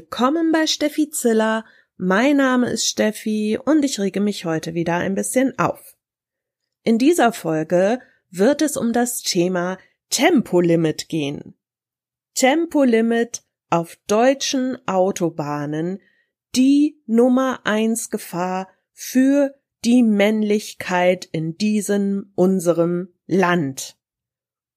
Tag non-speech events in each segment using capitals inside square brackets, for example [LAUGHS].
Willkommen bei Steffi Ziller. Mein Name ist Steffi und ich rege mich heute wieder ein bisschen auf. In dieser Folge wird es um das Thema Tempolimit gehen. Tempolimit auf deutschen Autobahnen die Nummer eins Gefahr für die Männlichkeit in diesem unserem Land.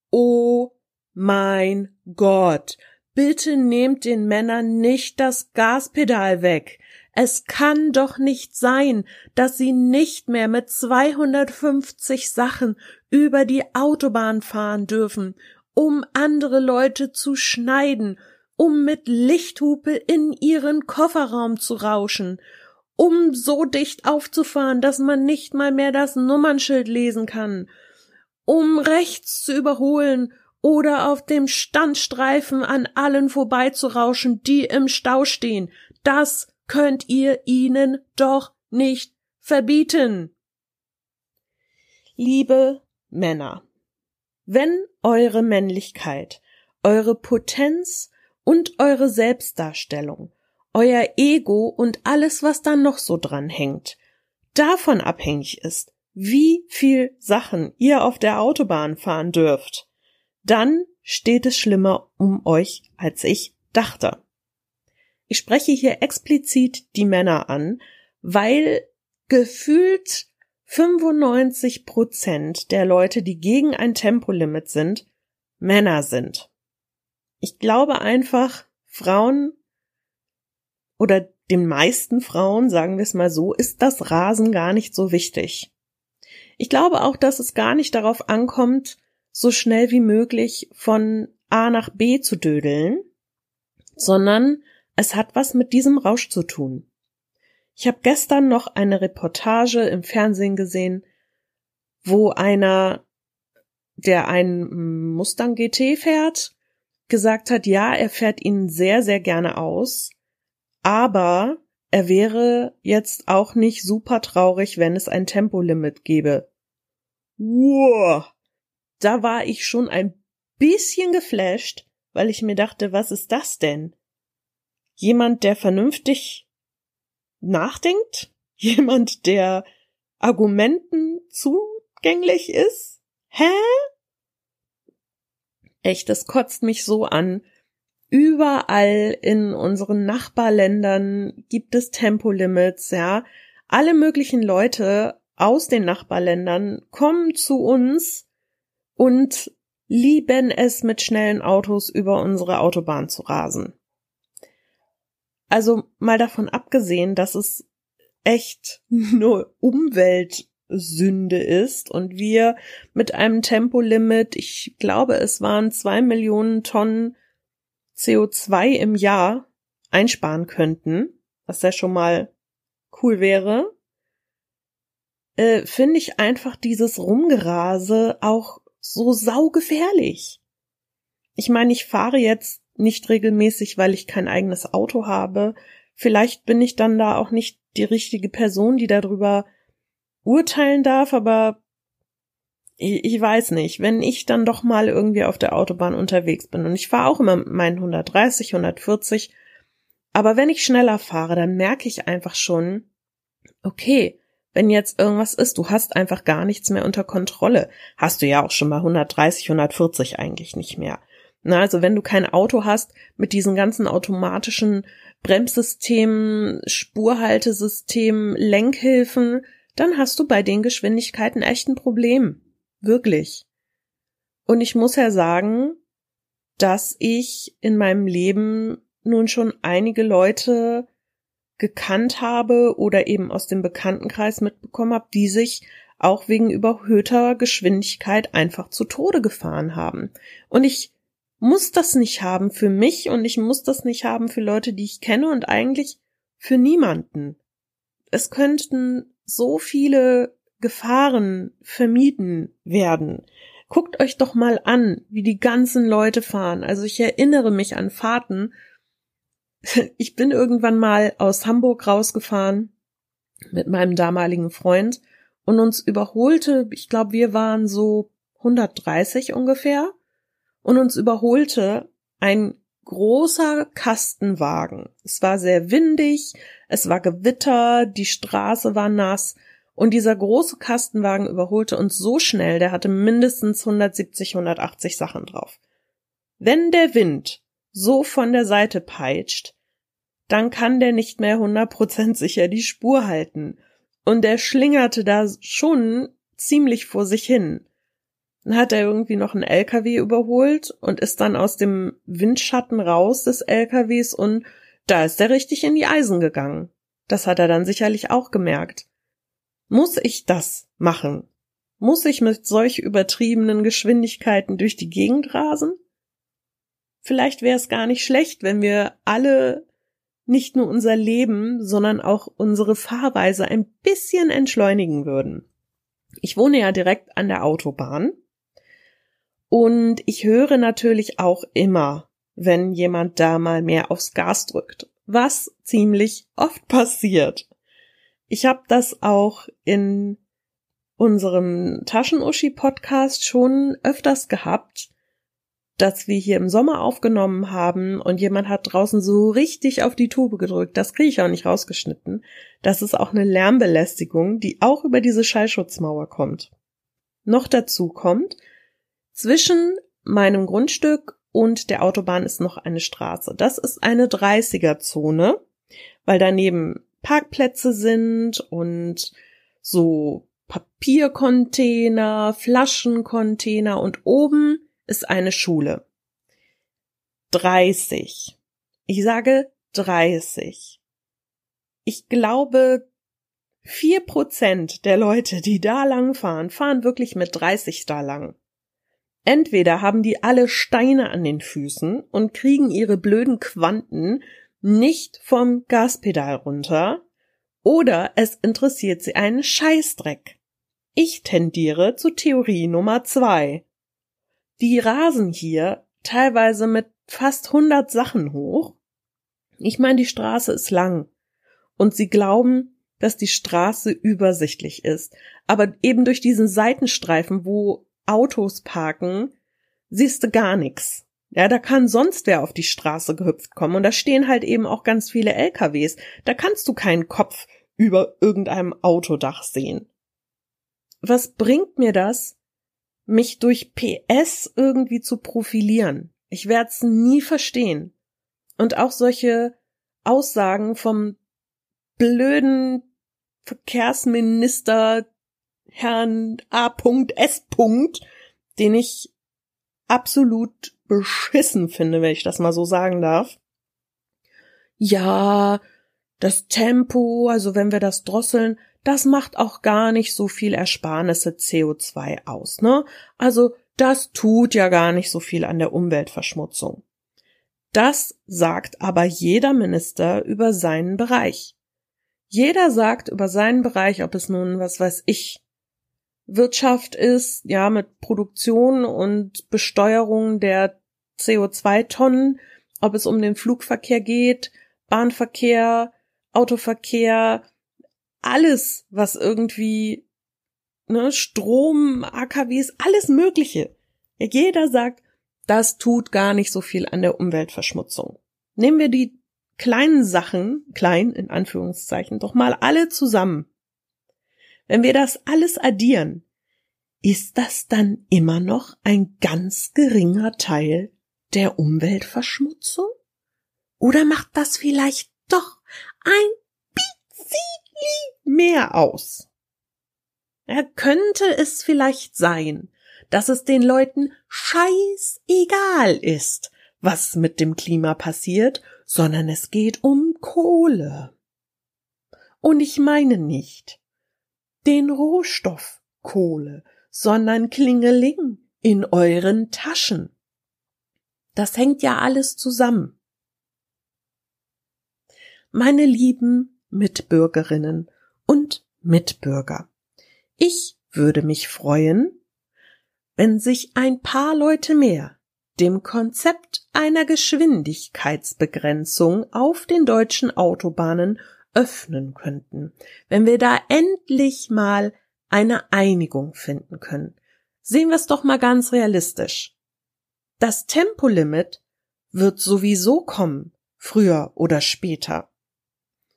Oh mein Gott, bitte nehmt den Männern nicht das Gaspedal weg. Es kann doch nicht sein, dass sie nicht mehr mit 250 Sachen über die Autobahn fahren dürfen, um andere Leute zu schneiden, um mit Lichthupe in ihren Kofferraum zu rauschen, um so dicht aufzufahren, dass man nicht mal mehr das Nummernschild lesen kann, um rechts zu überholen oder auf dem Standstreifen an allen vorbeizurauschen, die im Stau stehen. Das könnt ihr ihnen doch nicht verbieten. Liebe Männer, wenn eure Männlichkeit, eure Potenz und eure Selbstdarstellung, euer Ego und alles, was da noch so dran hängt, davon abhängig ist, wie viel Sachen ihr auf der Autobahn fahren dürft, dann steht es schlimmer um euch, als ich dachte. Ich spreche hier explizit die Männer an, weil gefühlt 95 Prozent der Leute, die gegen ein Tempolimit sind, Männer sind. Ich glaube einfach, Frauen oder den meisten Frauen, sagen wir es mal so, ist das Rasen gar nicht so wichtig. Ich glaube auch, dass es gar nicht darauf ankommt, so schnell wie möglich von A nach B zu dödeln, sondern es hat was mit diesem Rausch zu tun. Ich habe gestern noch eine Reportage im Fernsehen gesehen, wo einer, der einen Mustang GT fährt, gesagt hat, ja, er fährt ihn sehr, sehr gerne aus, aber er wäre jetzt auch nicht super traurig, wenn es ein Tempolimit gäbe. Wow, da war ich schon ein bisschen geflasht, weil ich mir dachte, was ist das denn? Jemand, der vernünftig nachdenkt? [LAUGHS] Jemand, der Argumenten zugänglich ist? Hä? Echt, das kotzt mich so an. Überall in unseren Nachbarländern gibt es Tempolimits, ja. Alle möglichen Leute aus den Nachbarländern kommen zu uns und lieben es, mit schnellen Autos über unsere Autobahn zu rasen. Also mal davon abgesehen, dass es echt [LAUGHS] nur Umweltsünde ist und wir mit einem Tempolimit, ich glaube, es waren zwei Millionen Tonnen CO2 im Jahr einsparen könnten, was ja schon mal cool wäre, äh, finde ich einfach dieses Rumgerase auch so saugefährlich. Ich meine, ich fahre jetzt nicht regelmäßig, weil ich kein eigenes Auto habe. Vielleicht bin ich dann da auch nicht die richtige Person, die darüber urteilen darf, aber ich, ich weiß nicht, wenn ich dann doch mal irgendwie auf der Autobahn unterwegs bin und ich fahre auch immer mit meinen 130, 140, aber wenn ich schneller fahre, dann merke ich einfach schon, okay, wenn jetzt irgendwas ist, du hast einfach gar nichts mehr unter Kontrolle. Hast du ja auch schon mal 130, 140 eigentlich nicht mehr. Na, also wenn du kein Auto hast mit diesen ganzen automatischen Bremssystemen, Spurhaltesystemen, Lenkhilfen, dann hast du bei den Geschwindigkeiten echt ein Problem. Wirklich. Und ich muss ja sagen, dass ich in meinem Leben nun schon einige Leute gekannt habe oder eben aus dem Bekanntenkreis mitbekommen habe, die sich auch wegen überhöhter Geschwindigkeit einfach zu Tode gefahren haben. Und ich muss das nicht haben für mich und ich muss das nicht haben für Leute, die ich kenne und eigentlich für niemanden. Es könnten so viele Gefahren vermieden werden. Guckt euch doch mal an, wie die ganzen Leute fahren. Also ich erinnere mich an Fahrten, [LAUGHS] ich bin irgendwann mal aus Hamburg rausgefahren mit meinem damaligen Freund und uns überholte, ich glaube, wir waren so 130 ungefähr, und uns überholte ein großer Kastenwagen. Es war sehr windig, es war Gewitter, die Straße war nass und dieser große Kastenwagen überholte uns so schnell, der hatte mindestens 170, 180 Sachen drauf. Wenn der Wind so von der Seite peitscht, dann kann der nicht mehr 100% sicher die Spur halten. Und der schlingerte da schon ziemlich vor sich hin. Dann hat er irgendwie noch einen LKW überholt und ist dann aus dem Windschatten raus des LKWs und da ist er richtig in die Eisen gegangen. Das hat er dann sicherlich auch gemerkt. Muss ich das machen? Muss ich mit solch übertriebenen Geschwindigkeiten durch die Gegend rasen? Vielleicht wäre es gar nicht schlecht, wenn wir alle nicht nur unser Leben, sondern auch unsere Fahrweise ein bisschen entschleunigen würden. Ich wohne ja direkt an der Autobahn und ich höre natürlich auch immer, wenn jemand da mal mehr aufs Gas drückt, was ziemlich oft passiert. Ich habe das auch in unserem Taschenuschi-Podcast schon öfters gehabt, dass wir hier im Sommer aufgenommen haben und jemand hat draußen so richtig auf die Tube gedrückt. Das kriege ich auch nicht rausgeschnitten. Das ist auch eine Lärmbelästigung, die auch über diese Schallschutzmauer kommt. Noch dazu kommt, zwischen meinem Grundstück und der Autobahn ist noch eine Straße. Das ist eine 30er Zone, weil daneben Parkplätze sind und so Papiercontainer, Flaschencontainer und oben ist eine Schule. 30. Ich sage 30. Ich glaube, vier Prozent der Leute, die da lang fahren, fahren wirklich mit 30 da lang. Entweder haben die alle Steine an den Füßen und kriegen ihre blöden Quanten nicht vom Gaspedal runter, oder es interessiert sie einen Scheißdreck. Ich tendiere zu Theorie Nummer zwei. Die rasen hier teilweise mit fast 100 Sachen hoch. Ich meine, die Straße ist lang und sie glauben, dass die Straße übersichtlich ist, aber eben durch diesen Seitenstreifen, wo Autos parken, siehst du gar nichts. Ja, da kann sonst wer auf die Straße gehüpft kommen und da stehen halt eben auch ganz viele LKWs. Da kannst du keinen Kopf über irgendeinem Autodach sehen. Was bringt mir das, mich durch PS irgendwie zu profilieren? Ich werde es nie verstehen. Und auch solche Aussagen vom blöden Verkehrsminister Herrn A.S. den ich absolut beschissen finde, wenn ich das mal so sagen darf. Ja, das Tempo, also wenn wir das drosseln, das macht auch gar nicht so viel Ersparnisse CO2 aus, ne? Also das tut ja gar nicht so viel an der Umweltverschmutzung. Das sagt aber jeder Minister über seinen Bereich. Jeder sagt über seinen Bereich, ob es nun, was weiß ich, Wirtschaft ist, ja, mit Produktion und Besteuerung der CO2-Tonnen, ob es um den Flugverkehr geht, Bahnverkehr, Autoverkehr, alles, was irgendwie, ne, Strom, AKWs, alles Mögliche. Jeder sagt, das tut gar nicht so viel an der Umweltverschmutzung. Nehmen wir die kleinen Sachen, klein in Anführungszeichen, doch mal alle zusammen. Wenn wir das alles addieren, ist das dann immer noch ein ganz geringer Teil der Umweltverschmutzung? Oder macht das vielleicht doch ein bisschen mehr aus? Ja, könnte es vielleicht sein, dass es den Leuten scheißegal ist, was mit dem Klima passiert, sondern es geht um Kohle. Und ich meine nicht, den Rohstoff Kohle, sondern Klingeling in euren Taschen. Das hängt ja alles zusammen. Meine lieben Mitbürgerinnen und Mitbürger, ich würde mich freuen, wenn sich ein paar Leute mehr dem Konzept einer Geschwindigkeitsbegrenzung auf den deutschen Autobahnen öffnen könnten, wenn wir da endlich mal eine Einigung finden können. Sehen wir es doch mal ganz realistisch. Das Tempolimit wird sowieso kommen, früher oder später.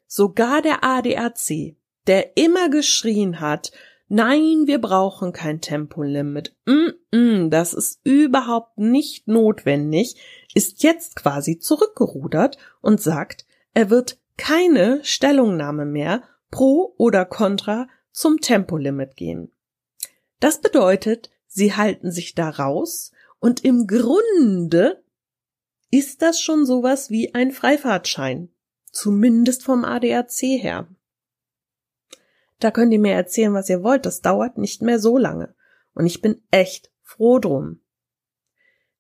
Sogar der ADAC, der immer geschrien hat, nein, wir brauchen kein Tempolimit, mm -mm, das ist überhaupt nicht notwendig, ist jetzt quasi zurückgerudert und sagt, er wird keine Stellungnahme mehr pro oder contra zum Tempolimit gehen. Das bedeutet, sie halten sich da raus und im Grunde ist das schon sowas wie ein Freifahrtschein. Zumindest vom ADAC her. Da könnt ihr mir erzählen, was ihr wollt, das dauert nicht mehr so lange. Und ich bin echt froh drum.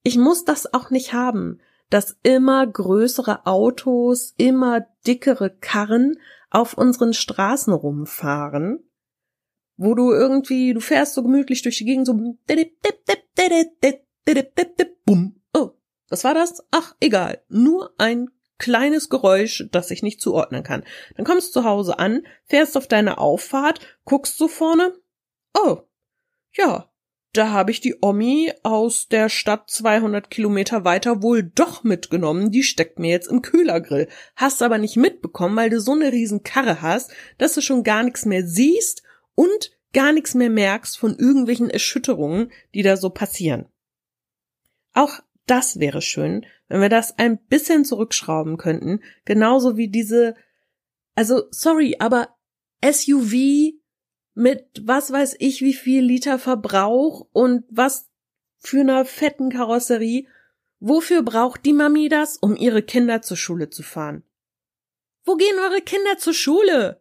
Ich muss das auch nicht haben, dass immer größere Autos, immer dickere Karren auf unseren Straßen rumfahren, wo du irgendwie, du fährst so gemütlich durch die Gegend so bumm. Oh, was war das? Ach, egal. Nur ein kleines Geräusch, das ich nicht zuordnen kann. Dann kommst du zu Hause an, fährst auf deine Auffahrt, guckst so vorne. Oh, ja, da habe ich die Omi aus der Stadt 200 Kilometer weiter wohl doch mitgenommen. Die steckt mir jetzt im Kühlergrill. Hast aber nicht mitbekommen, weil du so eine riesen Karre hast, dass du schon gar nichts mehr siehst und gar nichts mehr merkst von irgendwelchen Erschütterungen, die da so passieren. Auch das wäre schön, wenn wir das ein bisschen zurückschrauben könnten, genauso wie diese, also sorry, aber SUV mit was weiß ich wie viel Liter Verbrauch und was für einer fetten Karosserie. Wofür braucht die Mami das, um ihre Kinder zur Schule zu fahren? Wo gehen eure Kinder zur Schule?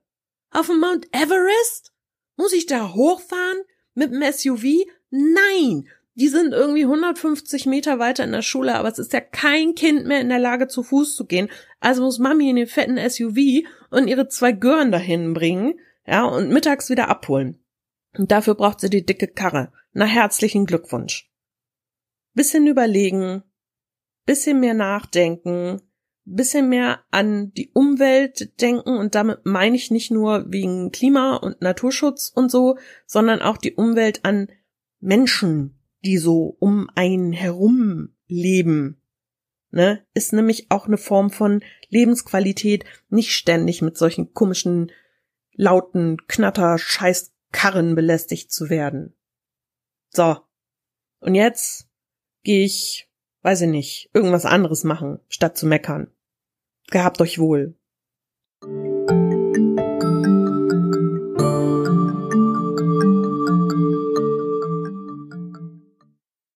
Auf dem Mount Everest? Muss ich da hochfahren? Mit dem SUV? Nein! Die sind irgendwie 150 Meter weiter in der Schule, aber es ist ja kein Kind mehr in der Lage, zu Fuß zu gehen. Also muss Mami in den fetten SUV und ihre zwei Gören dahin bringen, ja, und mittags wieder abholen. Und dafür braucht sie die dicke Karre. Na, herzlichen Glückwunsch. Bisschen überlegen, bisschen mehr nachdenken, bisschen mehr an die Umwelt denken und damit meine ich nicht nur wegen Klima und Naturschutz und so, sondern auch die Umwelt an Menschen, die so um einen herum leben. Ne, ist nämlich auch eine Form von Lebensqualität, nicht ständig mit solchen komischen lauten Knatter Scheißkarren belästigt zu werden. So. Und jetzt gehe ich, weiß ich nicht, irgendwas anderes machen, statt zu meckern. Gehabt euch wohl.